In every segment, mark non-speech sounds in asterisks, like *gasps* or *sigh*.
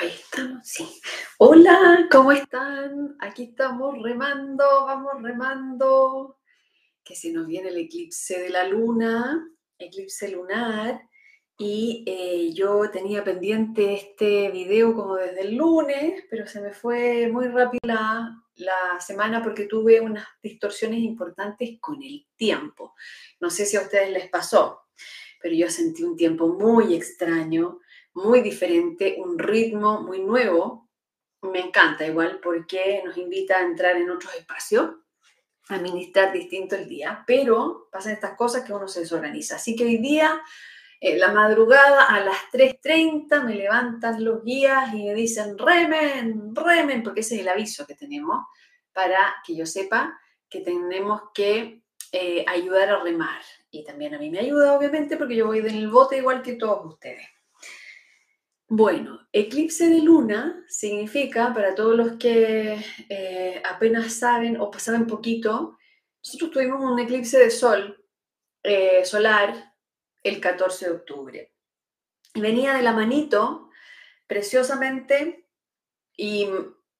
Ahí estamos, sí. Hola, ¿cómo están? Aquí estamos remando, vamos remando. Que se nos viene el eclipse de la luna, eclipse lunar. Y eh, yo tenía pendiente este video como desde el lunes, pero se me fue muy rápido la, la semana porque tuve unas distorsiones importantes con el tiempo. No sé si a ustedes les pasó, pero yo sentí un tiempo muy extraño muy diferente, un ritmo muy nuevo. Me encanta igual porque nos invita a entrar en otros espacios, a administrar distinto el día, pero pasan estas cosas que uno se desorganiza. Así que hoy día, en la madrugada, a las 3.30, me levantan los guías y me dicen, remen, remen, porque ese es el aviso que tenemos para que yo sepa que tenemos que eh, ayudar a remar. Y también a mí me ayuda, obviamente, porque yo voy en el bote igual que todos ustedes. Bueno, eclipse de luna significa, para todos los que eh, apenas saben o saben poquito, nosotros tuvimos un eclipse de sol eh, solar el 14 de octubre. Y venía de la manito, preciosamente y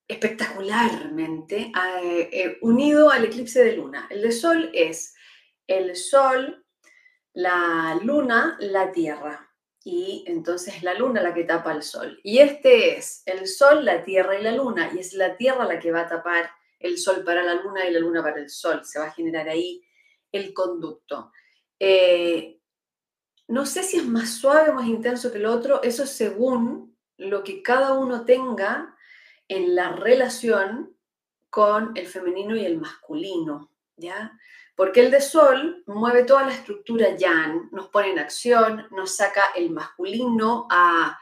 espectacularmente, eh, unido al eclipse de luna. El de sol es el sol, la luna, la tierra y entonces la luna la que tapa el sol. Y este es el sol, la tierra y la luna, y es la tierra la que va a tapar el sol para la luna y la luna para el sol. Se va a generar ahí el conducto. Eh, no sé si es más suave o más intenso que el otro, eso según lo que cada uno tenga en la relación con el femenino y el masculino, ¿ya? Porque el de Sol mueve toda la estructura yang, nos pone en acción, nos saca el masculino a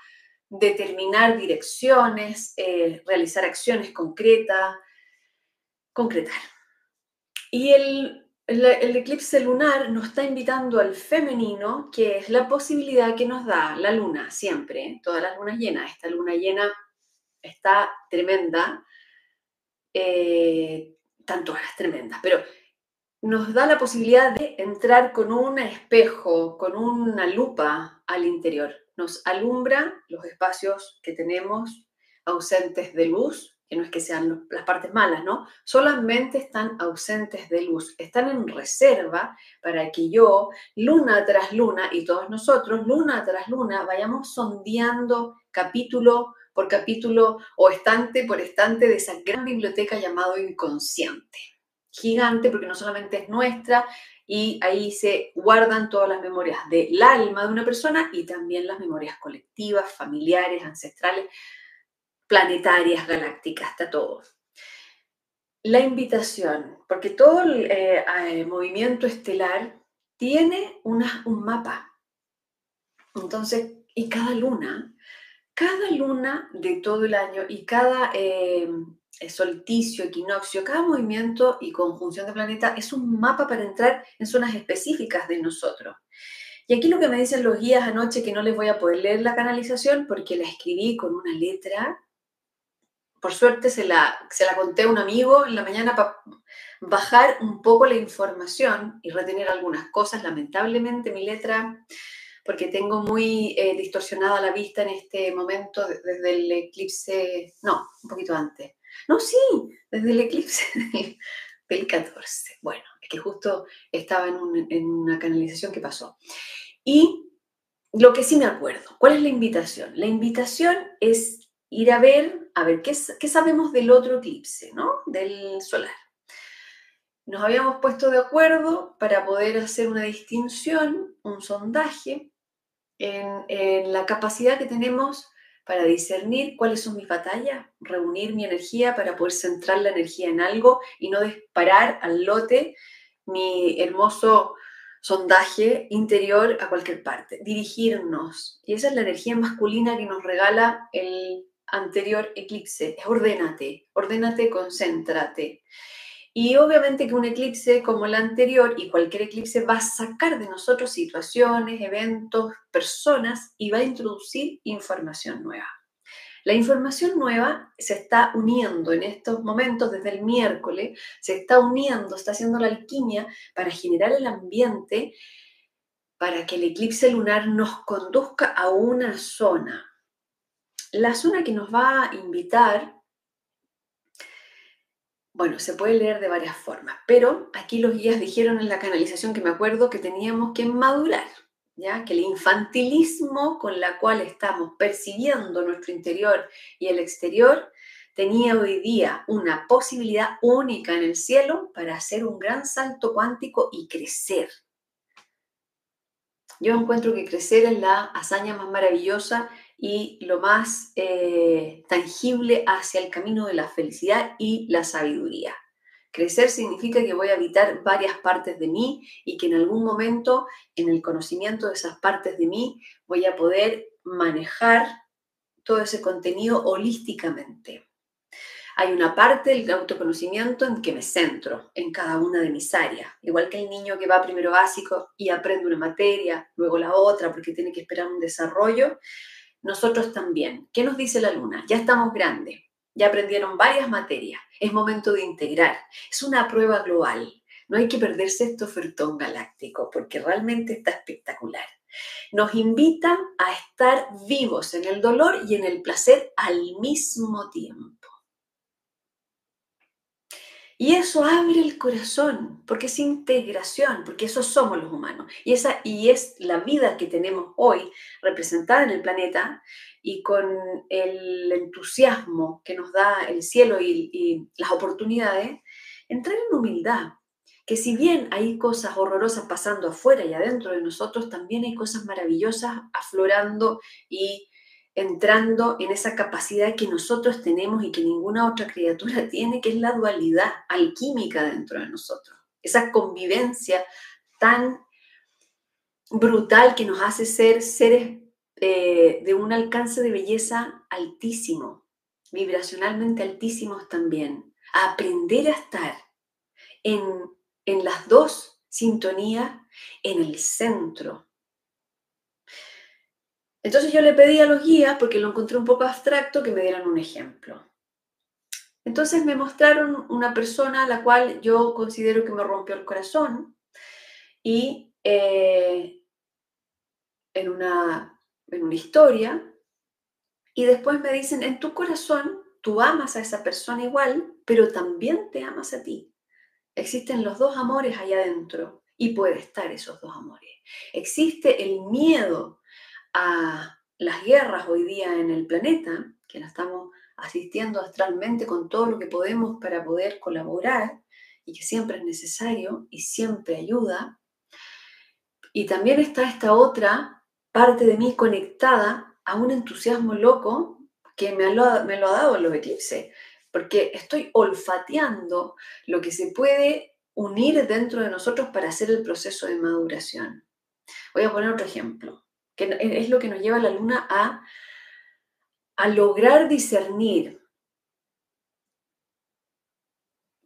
determinar direcciones, eh, realizar acciones concretas, concretar. Y el, eclipse lunar nos está invitando al femenino, que es la posibilidad que nos da la luna siempre, todas las lunas llenas. Esta luna llena está tremenda, eh, tanto las tremendas, pero nos da la posibilidad de entrar con un espejo, con una lupa al interior. Nos alumbra los espacios que tenemos ausentes de luz, que no es que sean las partes malas, ¿no? Solamente están ausentes de luz, están en reserva para que yo, luna tras luna, y todos nosotros, luna tras luna, vayamos sondeando capítulo por capítulo o estante por estante de esa gran biblioteca llamado inconsciente gigante porque no solamente es nuestra y ahí se guardan todas las memorias del alma de una persona y también las memorias colectivas, familiares, ancestrales, planetarias, galácticas, está todo. La invitación, porque todo el eh, movimiento estelar tiene una, un mapa. Entonces, y cada luna, cada luna de todo el año y cada eh, solsticio, equinoccio, cada movimiento y conjunción de planeta es un mapa para entrar en zonas específicas de nosotros. Y aquí lo que me dicen los guías anoche, que no les voy a poder leer la canalización porque la escribí con una letra. Por suerte se la, se la conté a un amigo en la mañana para bajar un poco la información y retener algunas cosas. Lamentablemente mi letra, porque tengo muy eh, distorsionada la vista en este momento desde el eclipse, no, un poquito antes no, sí, desde el eclipse *laughs* del, 14. Bueno, es que justo estaba en, una canalización que pasó. Y lo que sí me acuerdo, ¿cuál es la invitación? La invitación es ir a ver, a ver, ¿qué, sabemos del otro eclipse, ¿no? Del solar. Nos habíamos puesto de acuerdo para poder hacer una distinción, un sondaje en la capacidad que tenemos para discernir cuáles son mis batallas, reunir mi energía para poder centrar la energía en algo y no disparar al lote mi hermoso sondaje interior a cualquier parte, dirigirnos. Y esa es la energía masculina que nos regala el anterior eclipse. Es ordénate, ordénate, concéntrate. Y obviamente que un eclipse como el anterior y cualquier eclipse va a sacar de nosotros situaciones, eventos, personas y va a introducir información nueva. La información nueva se está uniendo en estos momentos desde el miércoles, se está uniendo, está haciendo la alquimia para generar el ambiente para que el eclipse lunar nos conduzca a una zona la zona que nos va a invitar, bueno, se puede leer de varias formas, pero aquí los guías dijeron en la canalización que me acuerdo que teníamos que madurar, ¿ya? Que el infantilismo con la cual estamos percibiendo nuestro interior y el exterior tenía hoy día una posibilidad única en el cielo para hacer un gran salto cuántico y crecer. Yo encuentro que crecer es la hazaña más maravillosa y lo más eh, tangible hacia el camino de la felicidad y la sabiduría. Crecer significa que voy a habitar varias partes de mí y que en algún momento, en el conocimiento de esas partes de mí, voy a poder manejar todo ese contenido holísticamente. Hay una parte del autoconocimiento en que me centro en cada una de mis áreas, igual que el niño que va primero básico y aprende una materia, luego la otra porque tiene que esperar un desarrollo. Nosotros también. ¿Qué nos dice la luna? Ya estamos grandes, ya aprendieron varias materias, es momento de integrar, es una prueba global. No hay que perderse este ofertón galáctico porque realmente está espectacular. Nos invita a estar vivos en el dolor y en el placer al mismo tiempo. Y eso abre el corazón, porque es integración, porque eso somos los humanos. Y, esa, y es la vida que tenemos hoy representada en el planeta y con el entusiasmo que nos da el cielo y, y las oportunidades, entrar en humildad, que si bien hay cosas horrorosas pasando afuera y adentro de nosotros, también hay cosas maravillosas aflorando y entrando en esa capacidad que nosotros tenemos y que ninguna otra criatura *laughs* tiene, que es la dualidad alquímica dentro de nosotros. Esa convivencia tan brutal que nos hace ser seres eh, de un alcance de belleza altísimo, vibracionalmente altísimos también. Aprender a estar en, en las dos sintonías, en el centro, entonces yo le pedí a los guías, porque lo encontré un poco abstracto, que me dieran un ejemplo. Entonces me mostraron una persona a la cual yo considero que me rompió el corazón y eh, en, una, en una historia, y después me dicen, en tu corazón tú amas a esa persona igual, pero también te amas a ti. Existen los dos amores allá adentro y puede estar esos dos amores. Existe el miedo a las guerras hoy día en el planeta, que la estamos asistiendo astralmente con todo lo que podemos para poder colaborar y que siempre es necesario y siempre ayuda. Y también está esta otra parte de mí conectada a un entusiasmo loco que me lo, me lo ha dado los eclipses, porque estoy olfateando lo que se puede unir dentro de nosotros para hacer el proceso de maduración. Voy a poner otro ejemplo que es lo que nos lleva la luna a, a lograr discernir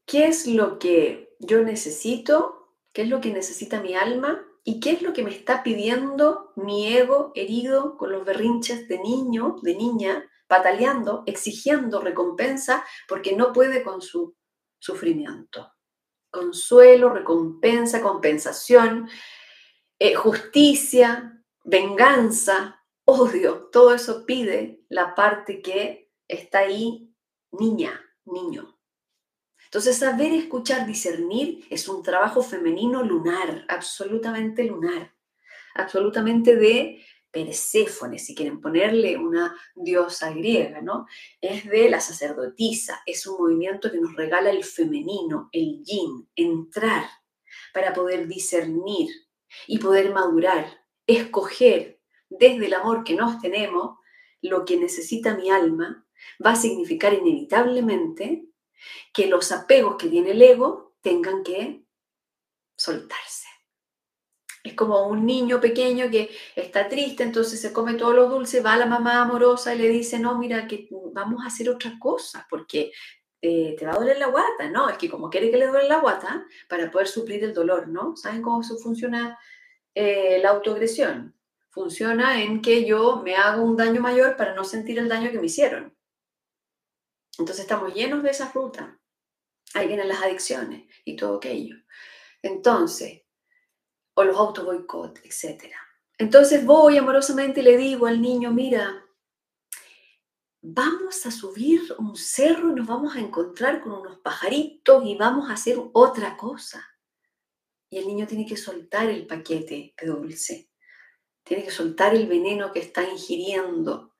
qué es lo que yo necesito, qué es lo que necesita mi alma y qué es lo que me está pidiendo mi ego herido con los berrinches de niño, de niña, pataleando, exigiendo recompensa porque no puede con su sufrimiento. Consuelo, recompensa, compensación, eh, justicia, venganza, odio, todo eso pide la parte que está ahí, niña, niño. Entonces, saber escuchar, discernir es un trabajo femenino lunar, absolutamente lunar, absolutamente de Perséfone, si quieren ponerle una diosa griega, ¿no? Es de la sacerdotisa, es un movimiento que nos regala el femenino, el yin, entrar para poder discernir y poder madurar escoger desde el amor que nos tenemos lo que necesita mi alma, va a significar inevitablemente que los apegos que tiene el ego tengan que soltarse. Es como un niño pequeño que está triste, entonces se come todos los dulces, va a la mamá amorosa y le dice, no, mira, que vamos a hacer otra cosa, porque eh, te va a doler la guata, ¿no? Es que como quiere que le duele la guata, para poder suplir el dolor, ¿no? ¿Saben cómo eso funciona eh, la autoagresión? Funciona en que yo me hago un daño mayor para no sentir el daño que me hicieron. Entonces estamos llenos de esa ruta. Ahí vienen las adicciones y todo aquello. Entonces, o los auto boicot, etc. Entonces voy amorosamente y le digo al niño, mira, vamos a subir un cerro y nos vamos a encontrar con unos pajaritos y vamos a hacer otra cosa. Y el niño tiene que soltar el paquete de dulce, tiene que soltar el veneno que está ingiriendo.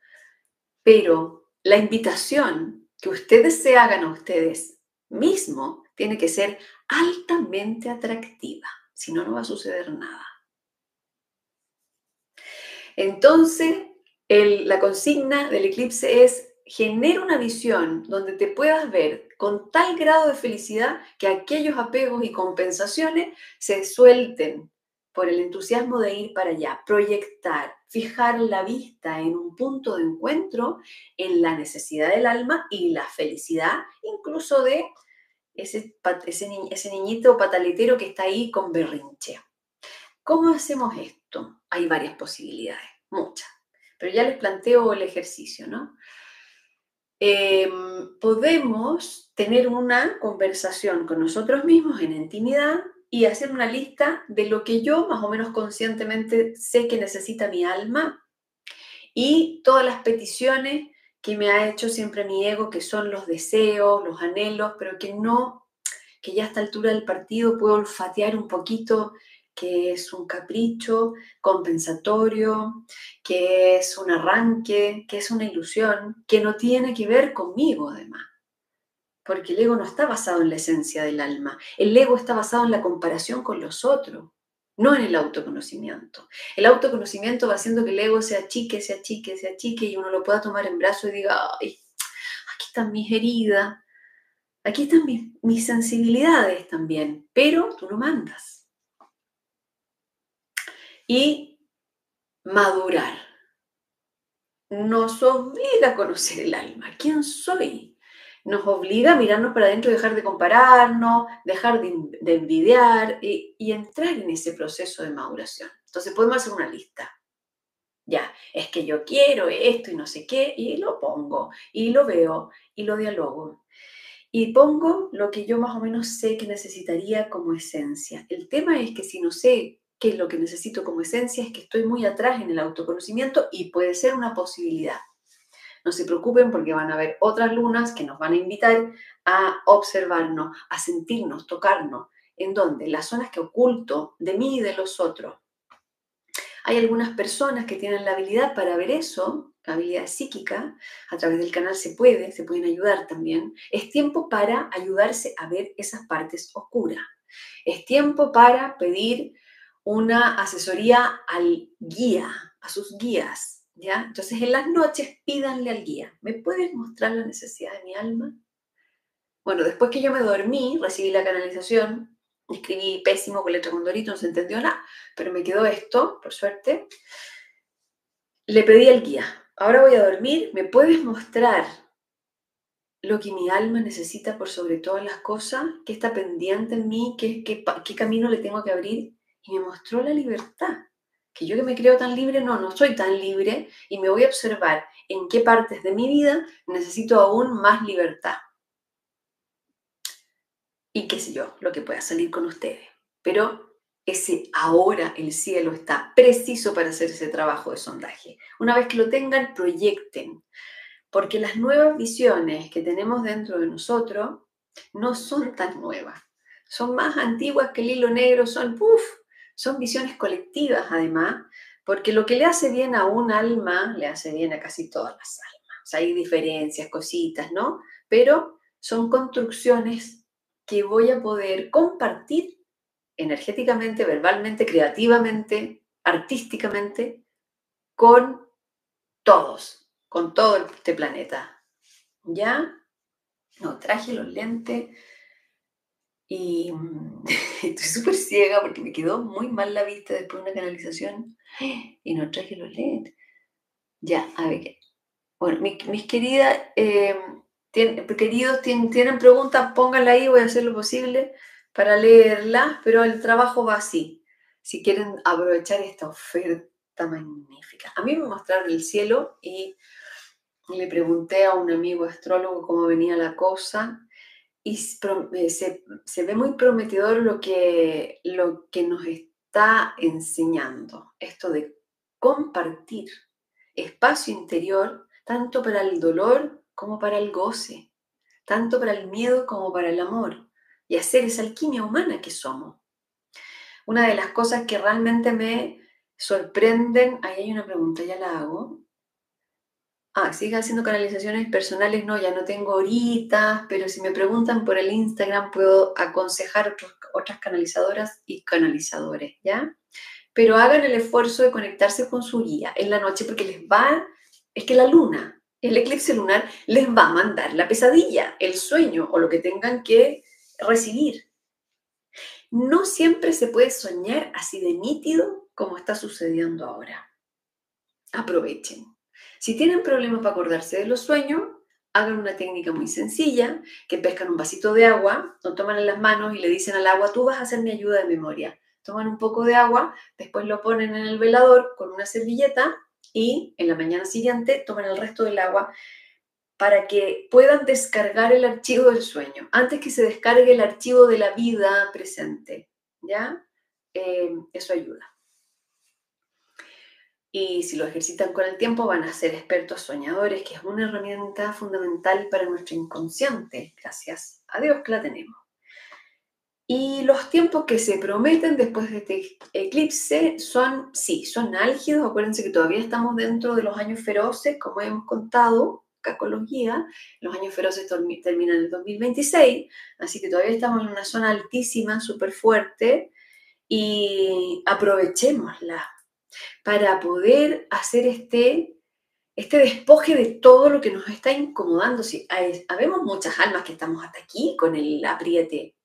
Pero la invitación que ustedes se hagan a ustedes mismos tiene que ser altamente atractiva, si no, no va a suceder nada. Entonces, la consigna del eclipse es genera una visión donde te puedas ver con tal grado de felicidad que aquellos apegos y compensaciones se suelten por el entusiasmo de ir para allá, proyectar, fijar la vista en un punto de encuentro en la necesidad del alma y la felicidad incluso de ese, ese, ese niñito pataletero que está ahí con berrinche. ¿Cómo hacemos esto? Hay varias posibilidades, muchas, pero ya les planteo el ejercicio, ¿no? Em, podemos tener una conversación con nosotros mismos en intimidad y hacer una lista de lo que yo más o menos conscientemente sé que necesita mi alma y todas las peticiones que me ha hecho siempre mi ego, que son los deseos, los anhelos, pero que no, que ya a esta altura del partido puedo olfatear un poquito que es un capricho compensatorio, que es un arranque, que es una ilusión, que no tiene que ver conmigo además. Porque el ego no está basado en la esencia del alma, el ego está basado en la comparación con los otros, no en el autoconocimiento. El autoconocimiento va haciendo que el ego se achique, se achique, se achique y uno lo pueda tomar en brazo y diga, ay, aquí están mis heridas, aquí están mis, mis sensibilidades también, pero tú no mandas y madurar. Nos obliga a conocer el alma. ¿Quién soy? Nos obliga a mirarnos para adentro, dejar de compararnos, dejar de, envidiar y, y entrar en ese proceso de maduración. Entonces podemos hacer una lista. Ya, es que yo quiero esto y no sé qué, y lo pongo, y lo veo, y lo dialogo. Y pongo lo que yo más o menos sé que necesitaría como esencia. El tema es que si no sé que lo que necesito como esencia es que estoy muy atrás en el autoconocimiento y puede ser una posibilidad. No se preocupen porque van a haber otras lunas que nos van a invitar a observarnos, a sentirnos, tocarnos, en donde las zonas que oculto de mí y de los otros. Hay algunas personas que tienen la habilidad para ver eso, la habilidad psíquica, a través del canal se puede, se pueden ayudar también. Es tiempo para ayudarse a ver esas partes oscuras. Es tiempo para pedir una asesoría al guía, a sus guías, ¿ya? Entonces en las noches pídanle al guía, ¿me puedes mostrar la necesidad de mi alma? Bueno, después que yo me dormí, recibí la canalización, escribí pésimo con letra con no se entendió nada, pero me quedó esto, por suerte. Le pedí al guía, ahora voy a dormir, ¿me puedes mostrar lo que mi alma necesita por sobre todas las cosas? ¿Qué está pendiente en mí? ¿Qué, qué, qué camino le tengo que abrir? Y me mostró la libertad. Que yo que me creo tan libre, no, no soy tan libre y me voy a observar en qué partes de mi vida necesito aún más libertad. Y qué sé yo, lo que pueda salir con ustedes. Pero ese ahora el cielo está preciso para hacer ese trabajo de sondaje. Una vez que lo tengan, proyecten. Porque las nuevas visiones que tenemos dentro de nosotros no son tan nuevas. Son más antiguas que el hilo negro, son, uff, son visiones colectivas, además, porque lo que le hace bien a un alma, le hace bien a casi todas las almas. hay diferencias, cositas, ¿no? Pero son construcciones que voy a poder compartir energéticamente, verbalmente, creativamente, artísticamente, con todos, con todo este planeta. ¿Ya? No, traje los lentes y mm, *laughs* estoy súper ciega porque me quedó muy mal la vista después de una canalización *gasps* y no traje los lentes. Ya, a ver. Bueno, mis, queridas, eh, queridos, tienen, preguntas, pónganla ahí, voy a hacer lo posible para leerlas, pero el trabajo va así. Si quieren aprovechar esta oferta magnífica. A mí me mostraron el cielo y le pregunté a un amigo astrólogo cómo venía la cosa y eh, se, ve muy prometedor lo que, lo que nos está enseñando, esto de compartir espacio interior tanto para el dolor como para el goce, tanto para el miedo como para el amor, y hacer esa alquimia humana que somos. Una de las cosas que realmente me sorprenden, ahí hay una pregunta, ya la hago. Ah, sigue haciendo canalizaciones personales, no, ya no tengo ahorita, pero si me preguntan por el Instagram puedo aconsejar otras canalizadoras y canalizadores, ¿ya? Pero hagan el esfuerzo de conectarse con su guía en la noche porque les va, es que la luna, el eclipse lunar les va a mandar la pesadilla, el sueño o lo que tengan que recibir. No siempre se puede soñar así de nítido como está sucediendo ahora. Aprovechen. Si tienen problemas para acordarse de los sueños, hagan una técnica muy sencilla, que pescan un vasito de agua, lo toman en las manos y le dicen al agua, tú vas a hacer mi ayuda de memoria. Toman un poco de agua, después lo ponen en el velador con una servilleta y en la mañana siguiente toman el resto del agua para que puedan descargar el archivo del sueño, antes que se descargue el archivo de la vida presente. ¿Ya? Eh, eso ayuda. Y si lo ejercitan con el tiempo, van a ser expertos soñadores, que es una herramienta fundamental para nuestro inconsciente. Gracias a Dios que la tenemos. Y los tiempos que se prometen después de este eclipse son, sí, son álgidos. Acuérdense que todavía estamos dentro de los años feroces, como hemos contado acá con los guías. Los años feroces terminan en el 2026, así que todavía estamos en una zona altísima, súper fuerte, y aprovechémosla para poder hacer este, este despoje de todo lo que nos está incomodando. Si, habemos muchas almas que estamos hasta aquí con el apriete,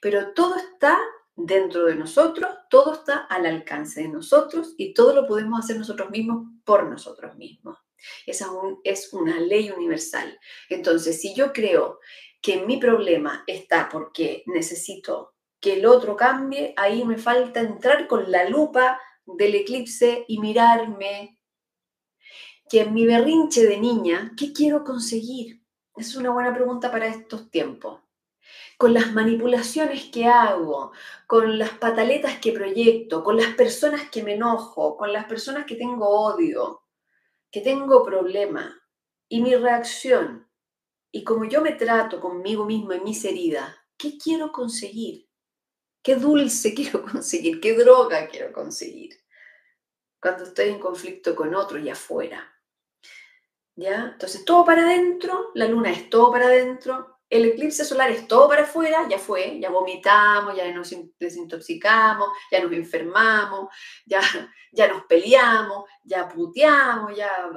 pero todo está dentro de nosotros, todo está al alcance de nosotros y todo lo podemos hacer nosotros mismos por nosotros mismos. Esa es una ley universal. Entonces, si yo creo que mi problema está porque necesito que el otro cambie, ahí me falta entrar con la lupa del eclipse y mirarme que en mi berrinche de niña, ¿qué quiero conseguir? Es una buena pregunta para estos tiempos. Con las manipulaciones que hago, con las pataletas que proyecto, con las personas que me enojo, con las personas que tengo odio, que tengo problema y mi reacción y como yo me trato conmigo mismo en mis heridas, ¿qué quiero conseguir? ¿Qué dulce *laughs* quiero conseguir? ¿Qué droga quiero conseguir? Cuando estoy en conflicto con otro y afuera. ¿Ya? Entonces, todo para adentro, la luna es todo para adentro, el eclipse solar es todo para afuera, ya fue, ya vomitamos, ya nos desintoxicamos, ya nos enfermamos, *laughs* ya, ya nos peleamos, ya puteamos, ya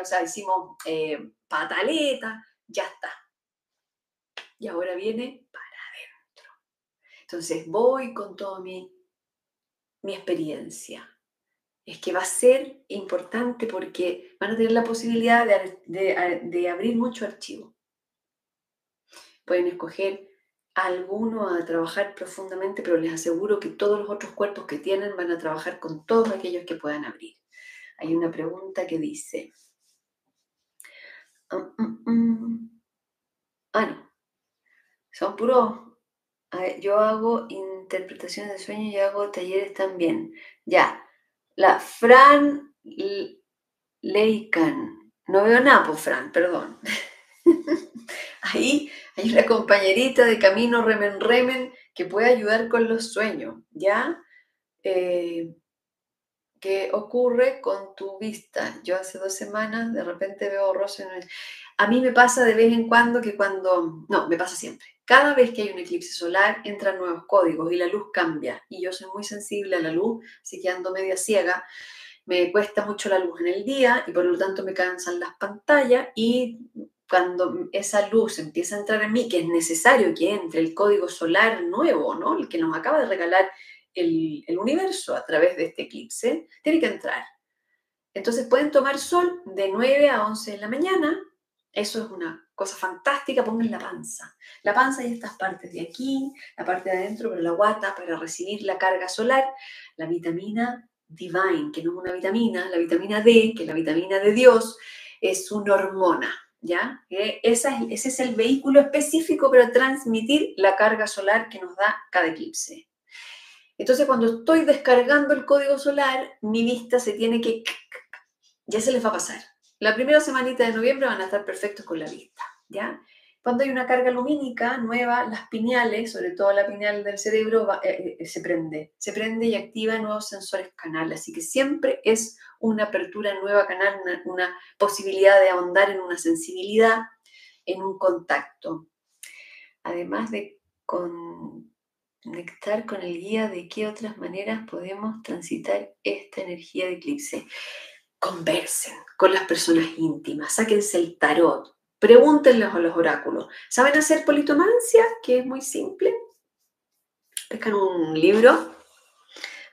o sea, hicimos eh, pataleta, ya está. Y ahora viene entonces voy con toda mi, mi experiencia. Es que va a ser importante porque van a tener la posibilidad de, abrir mucho archivo. Pueden escoger alguno a trabajar profundamente, pero les aseguro que todos los otros cuerpos que tienen van a trabajar con todos aquellos que puedan abrir. Hay una pregunta que dice, mm, mm, mm". ah, no, son puros yo hago interpretaciones de sueños y hago talleres también. Ya, la Fran Leican. No veo nada, por Fran, perdón. *laughs* Ahí hay una compañerita de camino remen remen que puede ayudar con los sueños, ¿ya? Eh, ¿Qué ocurre con tu vista? Yo hace dos semanas de repente veo rosa. A mí me pasa de vez en cuando que cuando, no, me pasa siempre. Cada vez que hay un eclipse solar entran nuevos códigos y la luz cambia. Y yo soy muy sensible a la luz, así que ando media ciega. Me cuesta mucho la luz en el día y por lo tanto me cansan las pantallas y cuando esa luz empieza a entrar en mí, que es necesario que entre el código solar nuevo, ¿no? El que nos acaba de regalar el, universo a través de este eclipse, tiene que entrar. Entonces pueden tomar sol de 9 a 11 de la mañana eso es una cosa fantástica, pongan la panza. La panza y estas partes de aquí, la parte de adentro, pero la guata para recibir la carga solar, la vitamina divine, que no es una vitamina, la vitamina D, que es la vitamina de Dios, es una hormona, ¿ya? ese es el vehículo específico para transmitir la carga solar que nos da cada eclipse. Entonces, cuando estoy descargando el código solar, mi vista se tiene que... Ya se les va a pasar La primera semanita de noviembre van a estar perfectos con la vista, ¿ya? Cuando hay una carga lumínica nueva, las pineales, sobre todo la pineal del cerebro, eh, eh, se prende. Se prende y activa nuevos sensores canal. Así que siempre es una apertura nueva canal, una, posibilidad de ahondar en una sensibilidad, en un contacto. Además de conectar con el guía, ¿de qué otras maneras podemos transitar esta energía de eclipse? Conversen con las personas íntimas, sáquense el tarot, Pregúntenles a los oráculos. ¿Saben hacer politomancia? Que es muy simple. Pescan un libro.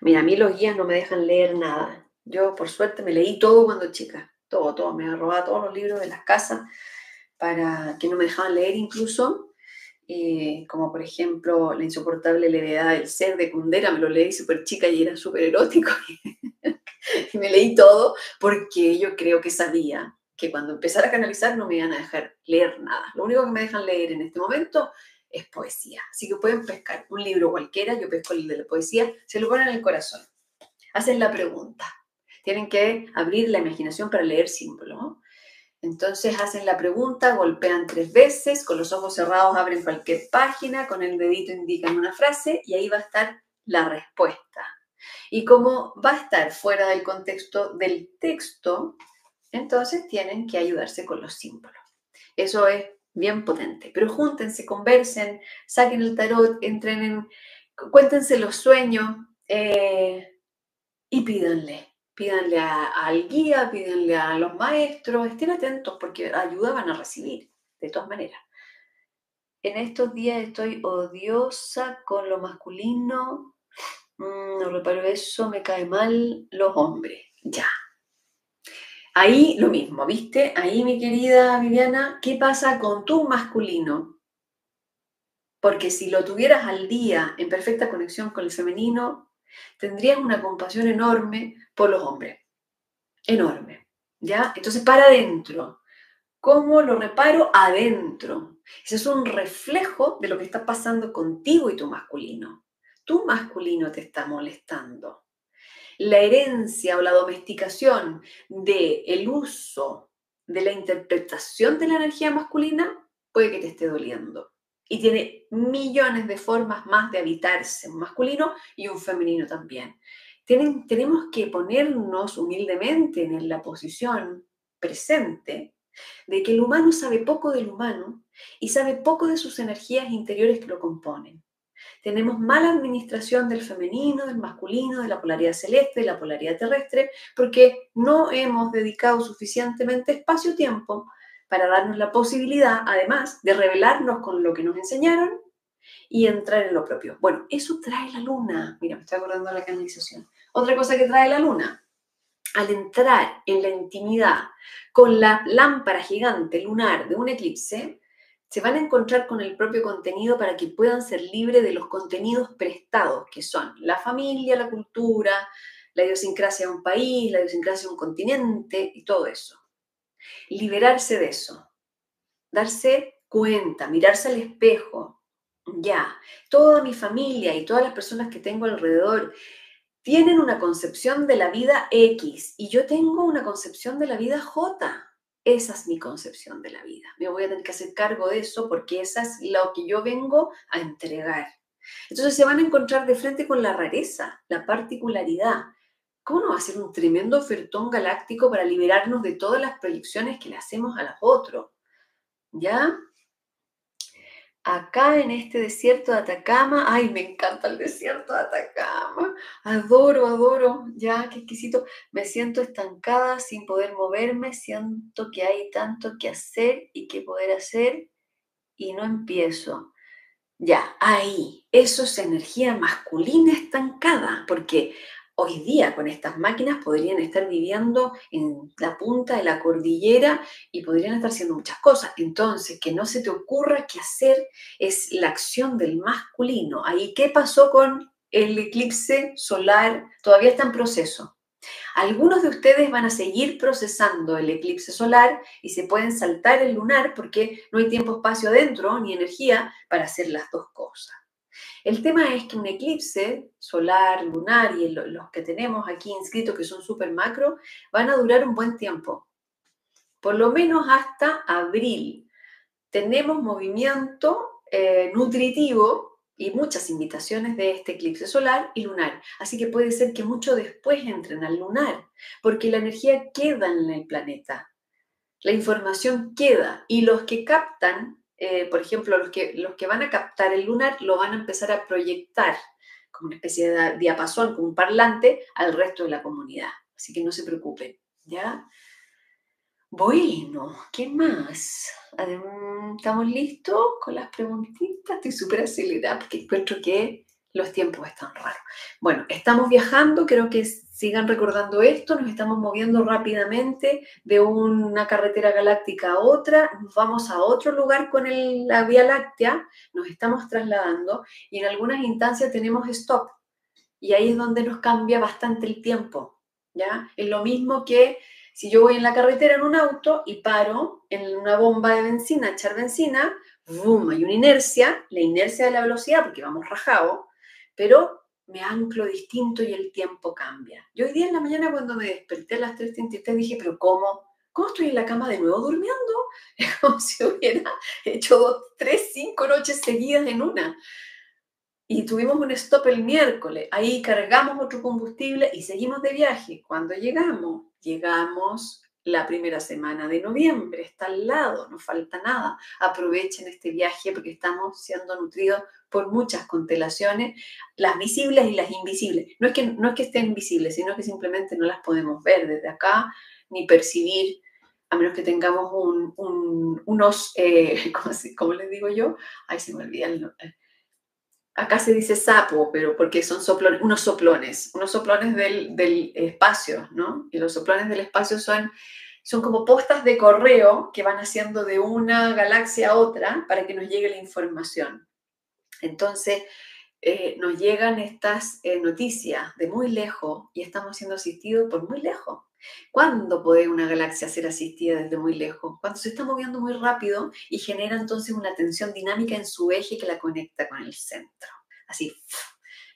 Mira, a mí los guías no me dejan leer nada. Yo, por suerte, me leí todo cuando chica. Todo, todo. Me robado todos los libros de las casas para que no me dejaban leer incluso. Eh, como por ejemplo La insoportable levedad del ser de Kundera, me lo leí súper chica y era súper erótico. *laughs* *laughs* me leí todo porque yo creo que sabía que cuando empezara a canalizar no me iban a dejar leer nada. Lo único que me dejan leer en este momento es poesía. Así que pueden pescar un libro cualquiera, yo pesco el de la poesía, se lo ponen en el corazón. Hacen la pregunta. Tienen que abrir la imaginación para leer símbolo. Entonces hacen la pregunta, golpean tres veces, con los ojos cerrados abren cualquier página, con el dedito indican una frase y ahí va a estar la respuesta. Y como va a estar fuera del contexto del texto, entonces tienen que ayudarse con los símbolos. Eso es bien potente. Pero júntense, conversen, saquen el tarot, entren en, cuéntense los sueños eh, y pídanle. Pídanle al guía, pídanle a los maestros, estén atentos porque ayuda van a recibir, de todas maneras. En estos días estoy odiosa con lo masculino, no reparo eso, me cae mal los hombres. Ya, Ahí lo mismo, ¿viste? Ahí, mi querida Viviana, ¿qué pasa con tu masculino? Porque si lo tuvieras al día en perfecta conexión con el femenino, tendrías una compasión enorme por los hombres. Enorme. ¿Ya? Entonces, para adentro. ¿Cómo lo reparo? Adentro. Ese es un reflejo de lo que está pasando contigo y tu masculino. Tu masculino te está molestando la herencia o la domesticación del el uso de la interpretación de la energía masculina puede que te esté doliendo. Y tiene millones de formas más de habitarse, un masculino y un femenino también. Tenemos que ponernos humildemente en la posición presente de que el humano sabe poco del humano y sabe poco de sus energías interiores que lo componen. Tenemos mala administración del femenino, del masculino, de la polaridad celeste, de la polaridad terrestre, porque no hemos dedicado suficientemente espacio-tiempo para darnos la posibilidad, además, de revelarnos con lo que nos enseñaron y entrar en lo propio. Bueno, eso trae la luna. Mira, me estoy acordando de la canalización. Otra cosa que trae la luna, al entrar en la intimidad con la lámpara gigante lunar de un eclipse, se van a encontrar con el propio contenido para que puedan ser libres de los contenidos prestados, que son la familia, la cultura, la idiosincrasia de un país, la idiosincrasia de un continente y todo eso. Liberarse de eso, darse cuenta, mirarse al espejo. Ya, toda mi familia y todas las personas que tengo alrededor tienen una concepción de la vida X y yo tengo una concepción de la vida J. Esa es mi concepción de la vida. Me voy a tener que hacer cargo de eso porque esa es lo que yo vengo a entregar. Entonces se van a encontrar de frente con la rareza, la particularidad. ¿Cómo no va a ser un tremendo ofertón galáctico para liberarnos de todas las proyecciones que le hacemos a los otros? ¿Ya? Acá en este desierto de Atacama, ay, me encanta el desierto de Atacama, adoro, adoro, ya, qué exquisito, me siento estancada sin poder moverme, siento que hay tanto que hacer y que poder hacer y no empiezo. Ya, ahí, eso es energía masculina estancada, porque hoy día con estas máquinas podrían estar viviendo en la punta de la cordillera y podrían estar haciendo muchas cosas. Entonces, que no se te ocurra qué hacer es la acción del masculino. Ahí, ¿qué pasó con el eclipse solar? Todavía está en proceso. Algunos de ustedes van a seguir procesando el eclipse solar y se pueden saltar el lunar porque no hay tiempo, espacio adentro ni energía para hacer las dos cosas. El tema es que un eclipse solar, lunar y los que tenemos aquí inscritos, que son súper macro, van a durar un buen tiempo. por lo menos hasta abril. Tenemos movimiento eh, nutritivo y muchas invitaciones de este eclipse solar y lunar. Así que puede ser que mucho después entren al lunar, porque la energía queda en el planeta. La información queda y los que captan, eh, por ejemplo, los que, los que van a captar el lunar lo van a empezar a proyectar como una especie de diapasón, como un parlante, al resto de la comunidad. Así que no se preocupen, ¿ya? Bueno, ¿qué más? ¿Estamos listos con las preguntitas? Estoy súper acelerada porque encuentro que los tiempos están raros. Bueno, estamos viajando, creo que sigan recordando esto, nos estamos moviendo rápidamente de una carretera galáctica a otra, nos vamos a otro lugar con la Vía Láctea, nos estamos trasladando y en algunas instancias tenemos stop y ahí es donde nos cambia bastante el tiempo, ¿ya? Es lo mismo que si yo voy en la carretera en un auto y paro en una bomba de benzina, echar benzina, boom, hay una inercia, la inercia de la velocidad porque vamos rajado, pero me anclo distinto y el tiempo cambia. Yo hoy día en la mañana cuando me desperté a las 3.33 dije, pero ¿cómo? ¿Cómo estoy en la cama de nuevo durmiendo? *laughs* Es como si hubiera hecho dos, tres, cinco noches seguidas en una. Y tuvimos un stop el miércoles. Ahí cargamos otro combustible y seguimos de viaje. Cuando llegamos, llegamos la primera semana de noviembre, está al lado, no falta nada. Aprovechen este viaje porque estamos siendo nutridos por muchas constelaciones, las visibles y las invisibles. No es que, no es que estén visibles, sino que simplemente no las podemos ver desde acá ni percibir, a menos que tengamos unos, eh, *laughs* ¿cómo, les digo yo? Ay, se me olvida. Acá se dice sapo, pero porque son soplones, unos soplones, unos soplones del, del espacio, ¿no? Y los soplones del espacio son son como postas de correo que van haciendo de una galaxia a otra para que nos llegue la información. Entonces, eh, nos llegan estas eh, noticias de muy lejos y estamos siendo asistidos por muy lejos. ¿Cuándo puede una galaxia ser asistida desde muy lejos? Cuando se está moviendo muy rápido y genera entonces una tensión dinámica en su eje que la conecta con el centro. Así,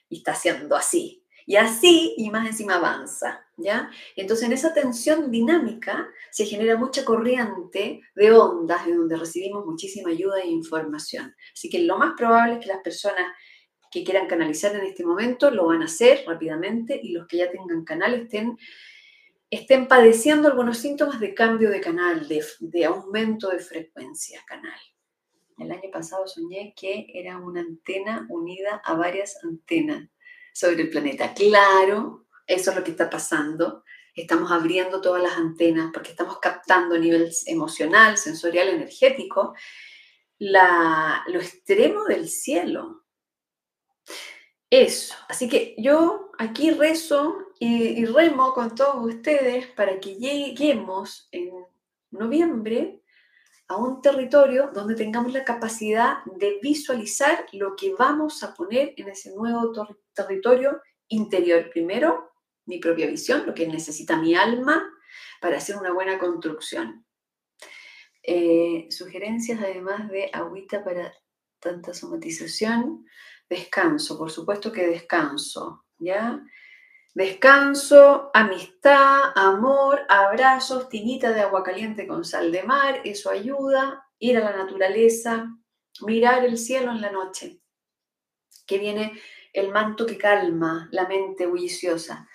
y está haciendo así, y así, y más encima avanza, ¿ya? Entonces, en esa tensión dinámica se genera mucha corriente de ondas en donde recibimos muchísima ayuda e información. Así que lo más probable es que las personas que quieran canalizar en este momento lo van a hacer rápidamente y los que ya tengan canal estén, estén padeciendo algunos síntomas de cambio de canal, de, de aumento de frecuencia canal. El año pasado soñé que era una antena unida a varias antenas sobre el planeta. Claro, eso es lo que está pasando. Estamos abriendo todas las antenas porque estamos captando a nivel emocional, sensorial, energético, la, lo extremo del cielo. Eso. Así que yo aquí rezo y, remo con todos ustedes para que lleguemos en noviembre a un territorio donde tengamos la capacidad de visualizar lo que vamos a poner en ese nuevo territorio interior. Primero, mi propia visión, lo que necesita mi alma para hacer una buena construcción. Eh, sugerencias además de agüita para tanta somatización. Descanso, por supuesto que descanso, ¿ya? Descanso, amistad, amor, abrazos, tinita de agua caliente con sal de mar, eso ayuda, ir a la naturaleza, mirar el cielo en la noche, que viene el manto que calma la mente bulliciosa.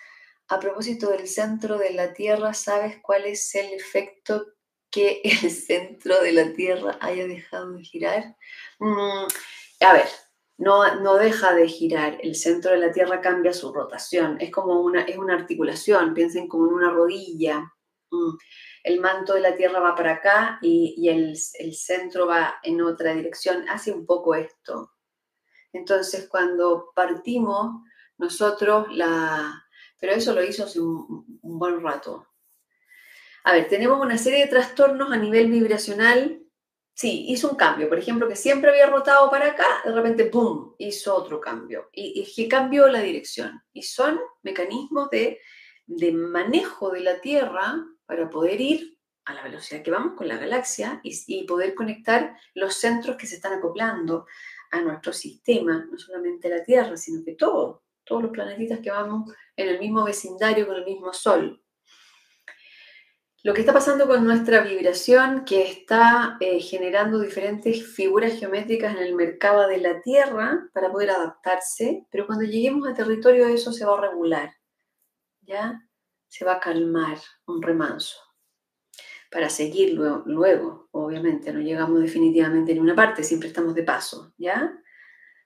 A propósito del centro de la Tierra, ¿sabes cuál es el efecto que el centro de la Tierra haya dejado de girar? Mm, a ver, no, deja de girar, el centro de la Tierra cambia su rotación, es como una, es una articulación, piensen como en una rodilla. Mm. El manto de la Tierra va para acá y, el, centro va en otra dirección, hace un poco esto. Entonces, cuando partimos, nosotros la... Pero eso lo hizo hace un buen rato. A ver, tenemos una serie de trastornos a nivel vibracional Sí, hizo un cambio. Por ejemplo, que siempre había rotado para acá, de repente, ¡pum!, hizo otro cambio. Y, que cambió la dirección. Y son mecanismos de, manejo de la Tierra para poder ir a la velocidad que vamos con la galaxia y, y, poder conectar los centros que se están acoplando a nuestro sistema, no solamente la Tierra, sino que todo, todos los planetitas que vamos en el mismo vecindario con el mismo Sol. Lo que está pasando con nuestra vibración, que está eh, generando diferentes figuras geométricas en el mercado de la Tierra para poder adaptarse, pero cuando lleguemos a territorio eso se va a regular, ¿ya? Se va a calmar un remanso para seguir luego, obviamente, no llegamos definitivamente en una parte, siempre estamos de paso, ¿ya?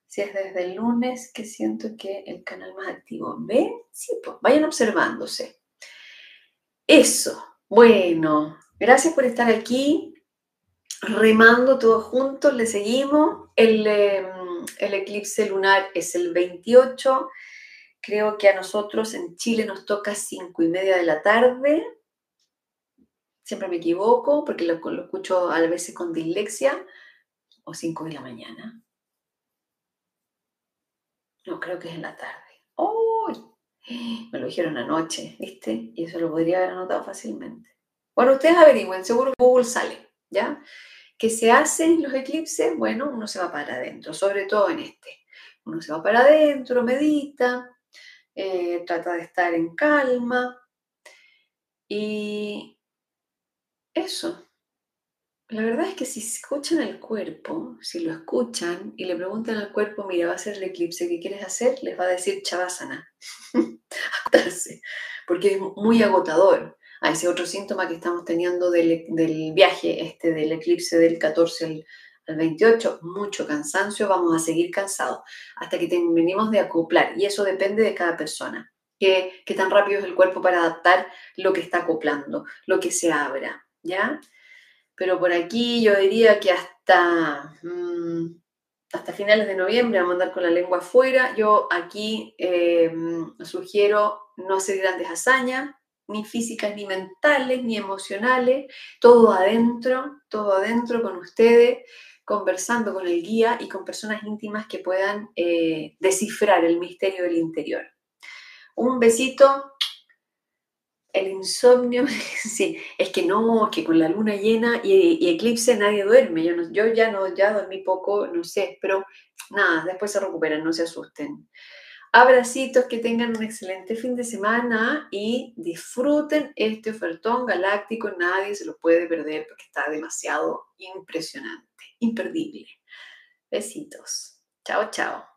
Si es desde el lunes que siento que el canal más activo, ¿ven? Sí, pues vayan observándose. Eso, bueno, gracias por estar aquí, remando todos juntos, le seguimos. El, em, el eclipse lunar es el 28, creo que a nosotros en Chile nos toca 5 y media de la tarde, siempre me equivoco porque lo, escucho a veces con dislexia, o 5 de la mañana. No, creo que es en la tarde. ¡Oh! Me lo dijeron anoche, ¿viste? Y eso lo podría haber anotado fácilmente. Bueno, ustedes averigüen, seguro Google sale, ¿ya? ¿Qué se hace en los eclipses? Bueno, uno se va para adentro, sobre todo en este. Uno se va para adentro, medita, eh, trata de estar en calma y eso. La verdad es que si escuchan al cuerpo, si lo escuchan y le preguntan al cuerpo, mira, va a ser el eclipse, ¿qué quieres hacer? Les va a decir chavasana, *laughs* acotarse, porque es muy agotador. A ese otro síntoma que estamos teniendo del, viaje, este del eclipse del 14 al, 28, mucho cansancio, vamos a seguir cansados hasta que terminemos de acoplar y eso depende de cada persona. Qué, qué tan rápido es el cuerpo para adaptar lo que está acoplando, lo que se abra. ¿ya? Pero por aquí yo diría que hasta, mm, hasta finales de noviembre vamos a andar con la lengua afuera. Yo aquí eh, sugiero no hacer grandes hazañas, ni físicas, ni mentales, ni emocionales, todo adentro, todo adentro con ustedes, conversando con el guía y con personas íntimas que puedan eh, descifrar el misterio del interior. Un besito el insomnio, *laughs* sí, es que no, que con la luna llena y, eclipse nadie duerme. Yo, yo ya no, ya dormí poco, no sé, pero nada, después se recuperan, no se asusten. Abracitos, que tengan un excelente fin de semana y disfruten este ofertón galáctico. Nadie se lo puede perder porque está demasiado impresionante, imperdible. Besitos. Chao, chao.